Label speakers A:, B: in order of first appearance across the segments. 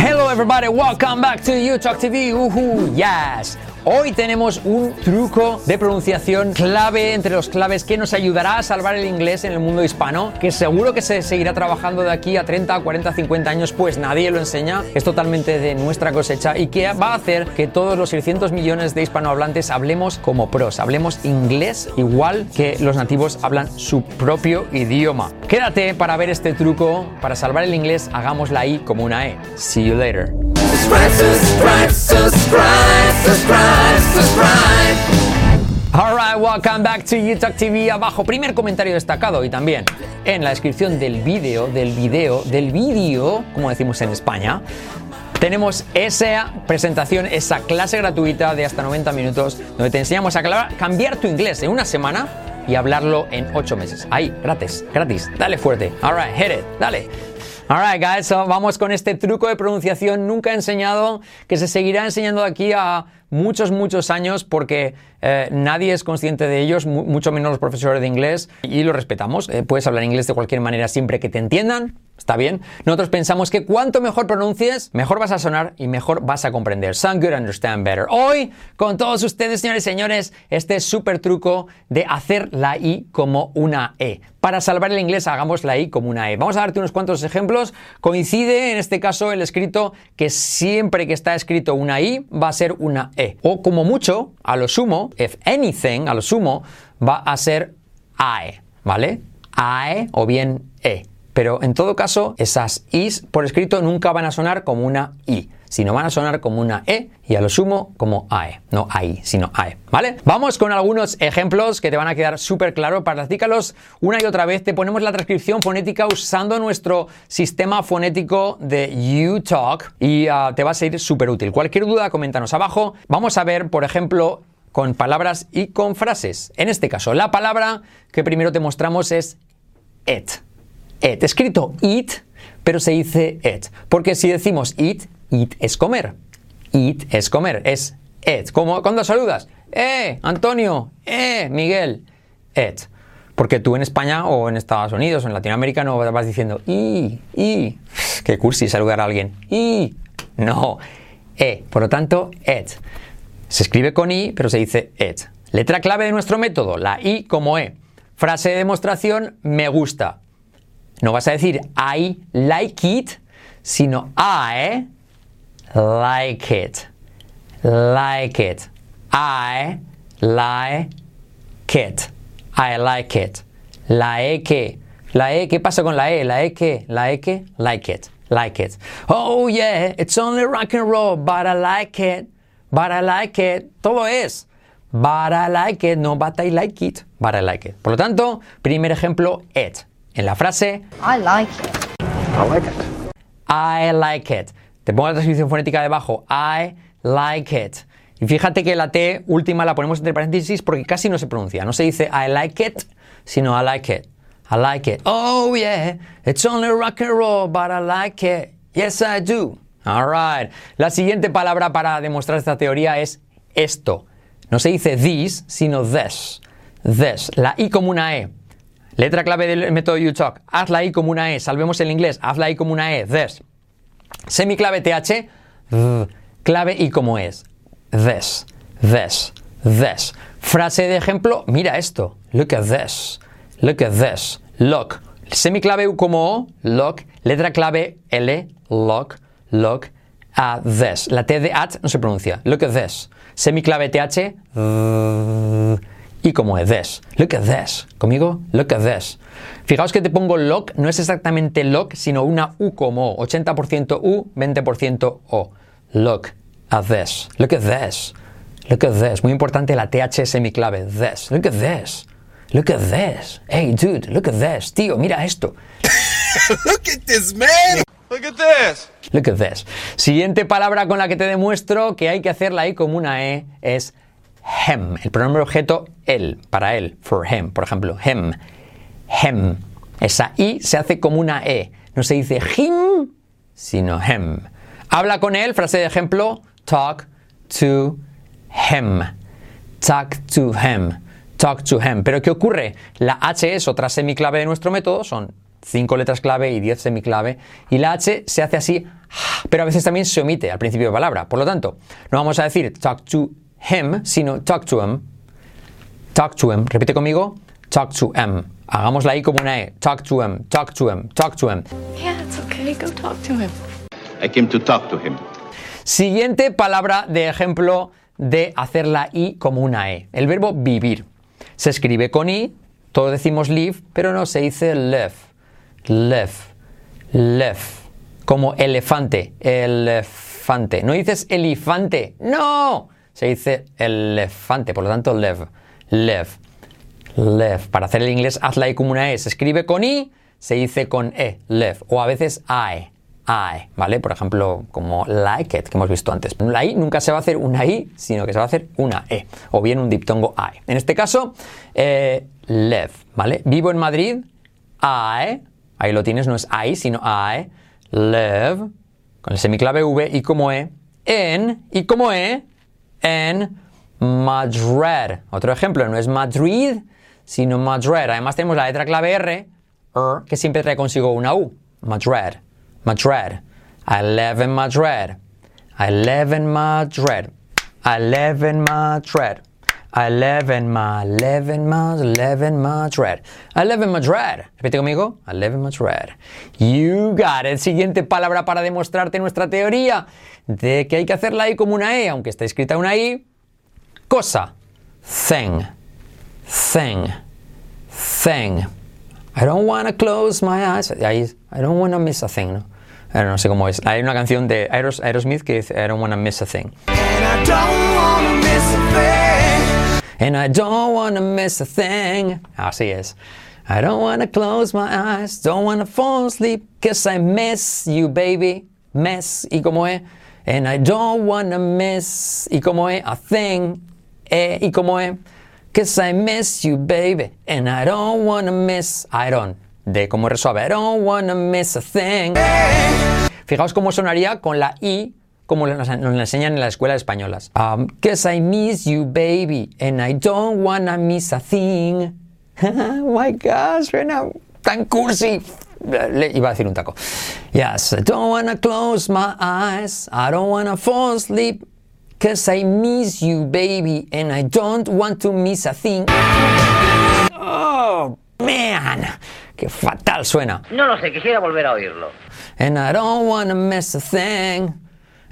A: Hello everybody, welcome back to YouTube TV. Uhu, yes. Hoy tenemos un truco de pronunciación clave entre los claves que nos ayudará a salvar el inglés en el mundo hispano, que seguro que se seguirá trabajando de aquí a 30, 40, 50 años, pues nadie lo enseña, es totalmente de nuestra cosecha y que va a hacer que todos los 600 millones de hispanohablantes hablemos como pros, hablemos inglés igual que los nativos hablan su propio idioma. Quédate para ver este truco, para salvar el inglés, hagamos la I como una E. See you later.
B: Subscribe, subscribe, subscribe, subscribe, subscribe.
A: Alright, welcome back to YouTube TV. Abajo, primer comentario destacado y también en la descripción del vídeo, del vídeo, del vídeo, como decimos en España, tenemos esa presentación, esa clase gratuita de hasta 90 minutos, donde te enseñamos a cambiar tu inglés en una semana y hablarlo en 8 meses. Ahí, gratis, gratis. Dale fuerte. Alright, hit it, dale. Alright, guys, so vamos con este truco de pronunciación nunca enseñado que se seguirá enseñando aquí a muchos, muchos años porque eh, nadie es consciente de ellos, mucho menos los profesores de inglés y lo respetamos. Eh, puedes hablar inglés de cualquier manera siempre que te entiendan, ¿Está bien? Nosotros pensamos que cuanto mejor pronuncies, mejor vas a sonar y mejor vas a comprender. Sound good, understand better. Hoy, con todos ustedes, señores y señores, este súper truco de hacer la I como una E. Para salvar el inglés, hagamos la I como una E. Vamos a darte unos cuantos ejemplos. Coincide, en este caso, el escrito que siempre que está escrito una I va a ser una E. O como mucho, a lo sumo, if anything, a lo sumo, va a ser AE, ¿vale? AE o bien E. Pero en todo caso, esas is por escrito nunca van a sonar como una i, sino van a sonar como una e y a lo sumo como ae. No ai, sino ae. ¿Vale? Vamos con algunos ejemplos que te van a quedar súper claros. Practícalos una y otra vez. Te ponemos la transcripción fonética usando nuestro sistema fonético de UTalk y ah, te va a ser súper útil. Cualquier duda, coméntanos abajo. Vamos a ver, por ejemplo, con palabras y con frases. En este caso, la palabra que primero te mostramos es it et. Escrito it, pero se dice et. Porque si decimos it, it es comer. It es comer, es et. Como cuando saludas, eh, Antonio, eh, Miguel, et. Porque tú en España o en Estados Unidos o en Latinoamérica no vas diciendo y, y, qué cursi saludar a alguien, y, no, e. Por lo tanto, et. Se escribe con i, pero se dice et. Letra clave de nuestro método, la i como e. Frase de demostración, me gusta. No vas a decir I like it, sino I like it. Like it. I like it. I like it. La E que. La E, ¿qué pasa con la E? La E que. La E que. Like it. Like it. Oh yeah, it's only rock and roll, but I like it. But I like it. Todo es. But I like it, no but I like it. But I like it. Por lo tanto, primer ejemplo, it en la frase
C: I like it.
D: I like it.
A: I like it. Te pongo la transcripción fonética debajo. I like it. Y fíjate que la T última la ponemos entre paréntesis porque casi no se pronuncia. No se dice I like it, sino I like it. I like it. Oh yeah, it's only rock and roll, but I like it. Yes, I do. Alright. La siguiente palabra para demostrar esta teoría es esto. No se dice this, sino this. This. La I como una E. Letra clave del método UTalk. Hazla ahí como una E. Salvemos el inglés. Hazla ahí como una E. This. Semiclave TH. Clave I como es. This. This. This. Frase de ejemplo. Mira esto. Look at this. Look at this. Look. Semiclave U como O. Look. Letra clave L. Look. Look at this. La T de at no se pronuncia. Look at this. Semiclave TH y como es this. Look at this. ¿Conmigo? Look at this. Fijaos que te pongo lock, no es exactamente lock, sino una U como 80% U, 20% O. Look at this. Look at this. Look at this. Muy importante la TH semiclave. This. Look at this. Look at this. Hey, dude, look at this. Tío, mira esto.
B: look at this, man. Look at this.
A: Look at this. Siguiente palabra con la que te demuestro que hay que hacerla ahí como una E es him. El pronombre objeto él, para él, for him, por ejemplo, him, him. Esa i se hace como una e. No se dice him, sino him. Habla con él, frase de ejemplo, talk to him. Talk to him. Talk to him. Pero ¿qué ocurre? La H es otra semiclave de nuestro método, son cinco letras clave y 10 semiclave. Y la H se hace así, pero a veces también se omite al principio de palabra. Por lo tanto, no vamos a decir talk to him, sino talk to him. Talk to him. Repite conmigo. Talk to him. Hagamos la I como una E. Talk to him, talk to him, talk to him.
C: Yeah, it's okay. Go talk to him.
D: I came to talk to him.
A: Siguiente palabra de ejemplo de hacer la I como una E. El verbo vivir. Se escribe con I, todos decimos live, pero no se dice live. Live. Live. Como elefante. Elefante. No dices elefante. No. Se dice elefante, por lo tanto live. Live. Live. Para hacer el inglés, haz la I como una E. Se escribe con I, se dice con E. Live. O a veces I. I, ¿vale? Por ejemplo, como like it, que hemos visto antes. La I nunca se va a hacer una I, sino que se va a hacer una E, o bien un diptongo I. En este caso, eh, live, ¿vale? Vivo en Madrid, I, ahí lo tienes, no es I, sino I, live, con el semiclave V y como E, en, y como E, en Madrid. Otro ejemplo, no es Madrid, sino Madrid. Además tenemos la letra clave R, R, que siempre trae consigo una U, Madrid. Madrid. I live in Madrid. I live in Madrid. I live in Madrid. I live in my, live in my, live in Madrid. I live in Madrid. Repite conmigo. I live in Madrid. You got it. Siguiente palabra para demostrarte nuestra teoría de que hay que hacer la I como una E, aunque está escrita una I. Cosa. Thing. Thing. Thing. I don't want to close my eyes. I, I don't want to miss a thing, ¿no? Ahora no sé cómo es. Hay una canción de Aeros, Aerosmith que dice I don't want to miss a thing.
B: And I don't
A: And I don't want to miss a thing. Así es. I don't want to close my eyes. Don't want to fall asleep. Cause I miss you, baby. Miss. ¿Y cómo es? And I don't want to miss. ¿Y cómo es? A thing. Eh, ¿Y cómo es? Cause I miss you, baby. And I don't want to miss. I don't. De cómo resuelve. I don't want to miss a thing. Fijaos cómo sonaría con la I como nos, nos enseñan en las escuelas españolas. Um, Cause I miss you, baby, and I don't wanna miss a thing. oh my gosh, suena tan cursi. Le iba a decir un taco. Yes, I don't wanna close my eyes. I don't wanna fall asleep. Cause I miss you, baby, and I don't want to miss a thing. Oh, man. Qué fatal suena.
E: No lo sé, quisiera volver a oírlo.
A: And I don't wanna miss a thing.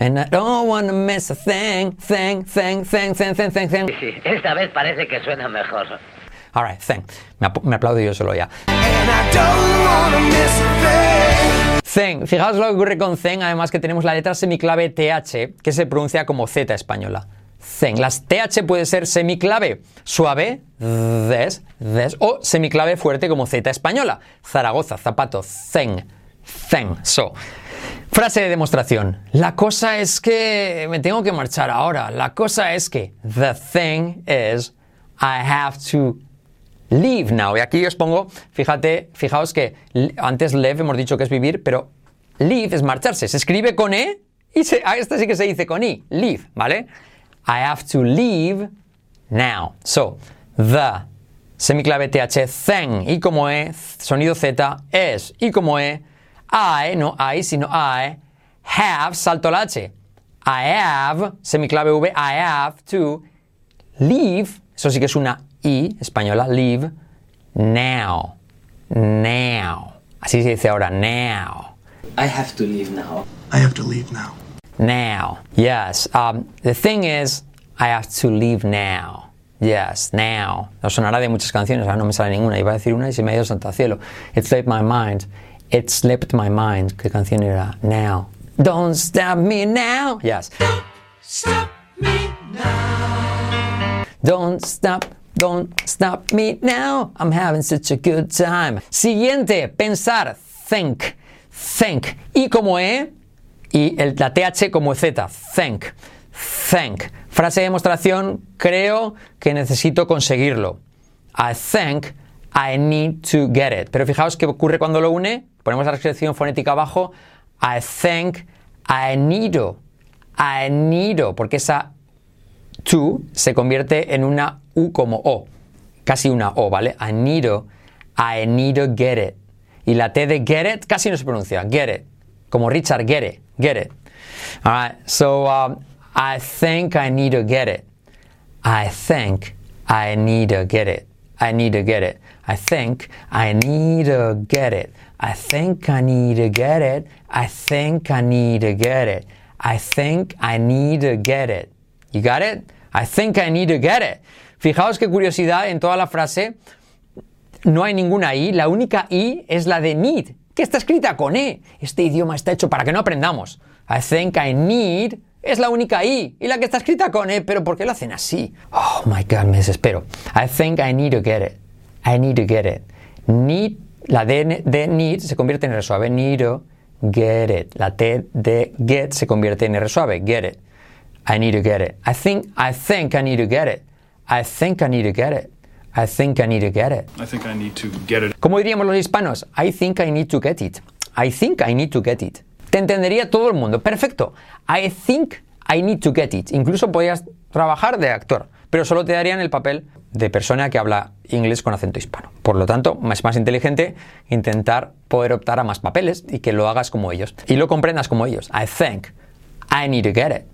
A: And I don't wanna miss a thing, thing, thing, thing, thing, thing, thing, thing.
E: Sí, esta vez parece que suena mejor.
A: All right, thing. Me, ap- me aplaudo yo solo ya.
B: And I don't wanna miss a thing.
A: Thing. Fijaos lo que ocurre con thing, además que tenemos la letra semiclave TH, que se pronuncia como Z española. Thing. Las TH puede ser semiclave suave, des, des, o semiclave fuerte como Z española. Zaragoza, zapato, thing, thing. So, frase de demostración. La cosa es que me tengo que marchar ahora. La cosa es que the thing is I have to Leave now. Y aquí os pongo, fíjate, fijaos que antes live hemos dicho que es vivir, pero leave es marcharse. Se escribe con E y se, a esta sí que se dice con I. Leave, ¿vale? I have to leave now. So, the semiclave TH, thing, y como E, sonido Z, es, y como E, I, no I, sino I, have, salto la H. I have, semiclave V, I have to leave, eso sí que es una I española, leave, now, now. Así se dice ahora, now,
F: I have to leave now.
B: I have to leave now.
A: now. Yes, um, the thing is, I have to leave now. Yes, now. Nos sonará de muchas canciones, ahora no me sale ninguna. Iba a decir una y se me ha ido santo cielo. It slipped my mind. It slipped my mind. ¿Qué canción era? Now. Don't stop me now. Yes.
B: Stop me
A: Don't stop, don't stop me now. I'm having such a good time. Siguiente, pensar, think, think. Y como E, y el, la TH como Z, think, think. Frase de demostración, creo que necesito conseguirlo. I think I need to get it. Pero fijaos qué ocurre cuando lo une. Ponemos la expresión fonética abajo. I think I need to. I need to. Porque esa to se convierte en una U como O. Casi una O, ¿vale? I need to, I need to get it. Y la T de get it casi no se pronuncia. Get it. Como Richard, get it. Get it. Alright, so um, I think I need to get it. I think I need to get it. I need to get it. I think I need to get it. I think I need to get it. I think I need to get it. I think I need to get it. You got it? I think I need to get it. Fijaos qué curiosidad en toda la frase. No hay ninguna I, la única I es la de need, que está escrita con E. Este idioma está hecho para que no aprendamos. I think I need es la única I y la que está escrita con E, pero ¿por qué lo hacen así? Oh my god, me desespero. I think I need to get it. I need to get it. Need, la D de need se convierte en R suave. Need to get it. La T de get se convierte en R suave. Get it. I need to get it. I think, I think I need to get it. I think I need to get it. I think I need to get it.
G: I think I need to get it.
A: Como diríamos los hispanos, I think I need to get it. I think I need to get it. Te entendería todo el mundo. Perfecto. I think I need to get it. Incluso podrías trabajar de actor, pero solo te darían el papel de persona que habla inglés con acento hispano. Por lo tanto, es más inteligente intentar poder optar a más papeles y que lo hagas como ellos. Y lo comprendas como ellos. I think I need to get it.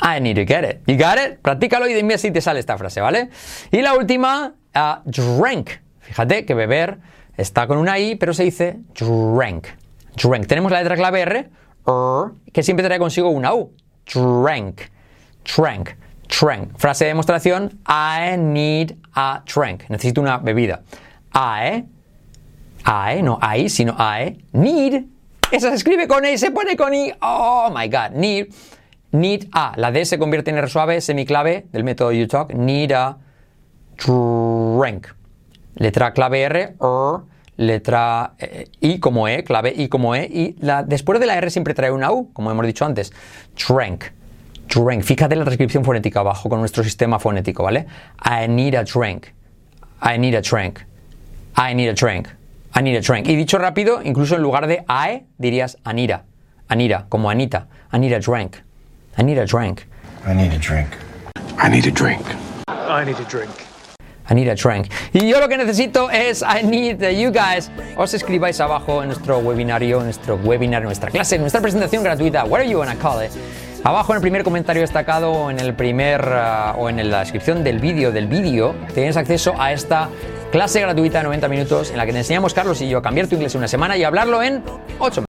A: I need to get it. You got it? Practícalo y dime si te sale esta frase, ¿vale? Y la última, uh, drink. Fíjate que beber está con una I, pero se dice drink. Drink. Tenemos la letra clave R, que siempre trae consigo una U. Drink. Drink. Drink. Frase de demostración, I need a drink. Necesito una bebida. I, I, no I, sino I, need. Esa se escribe con E se pone con I. Oh my god. Need. Need a. La D se convierte en R suave, semiclave del método UTalk. Need a drink. Letra clave R, R, letra eh, I como E, clave I como E, y la, después de la R siempre trae una U, como hemos dicho antes. Drink. Drink. Fíjate la transcripción fonética abajo con nuestro sistema fonético, ¿vale? I need a drink. I need a drink. I need a drink. I need a drink. Y dicho rápido, incluso en lugar de I, dirías Anira. Anira, como Anita. I need a drink. I need a drink.
B: I need a drink.
G: I need a drink.
H: I need a drink.
A: I need a drink. Y yo lo que necesito es I need you guys os escribáis abajo en nuestro webinario, en nuestro webinar, en nuestra clase, en nuestra presentación gratuita, whatever you wanna call it. Abajo en el primer comentario destacado o en el primer o en la descripción del vídeo del vídeo tienes acceso a esta clase gratuita de 90 minutos en la que te enseñamos Carlos y yo a cambiar tu inglés en una semana y hablarlo en 8 meses.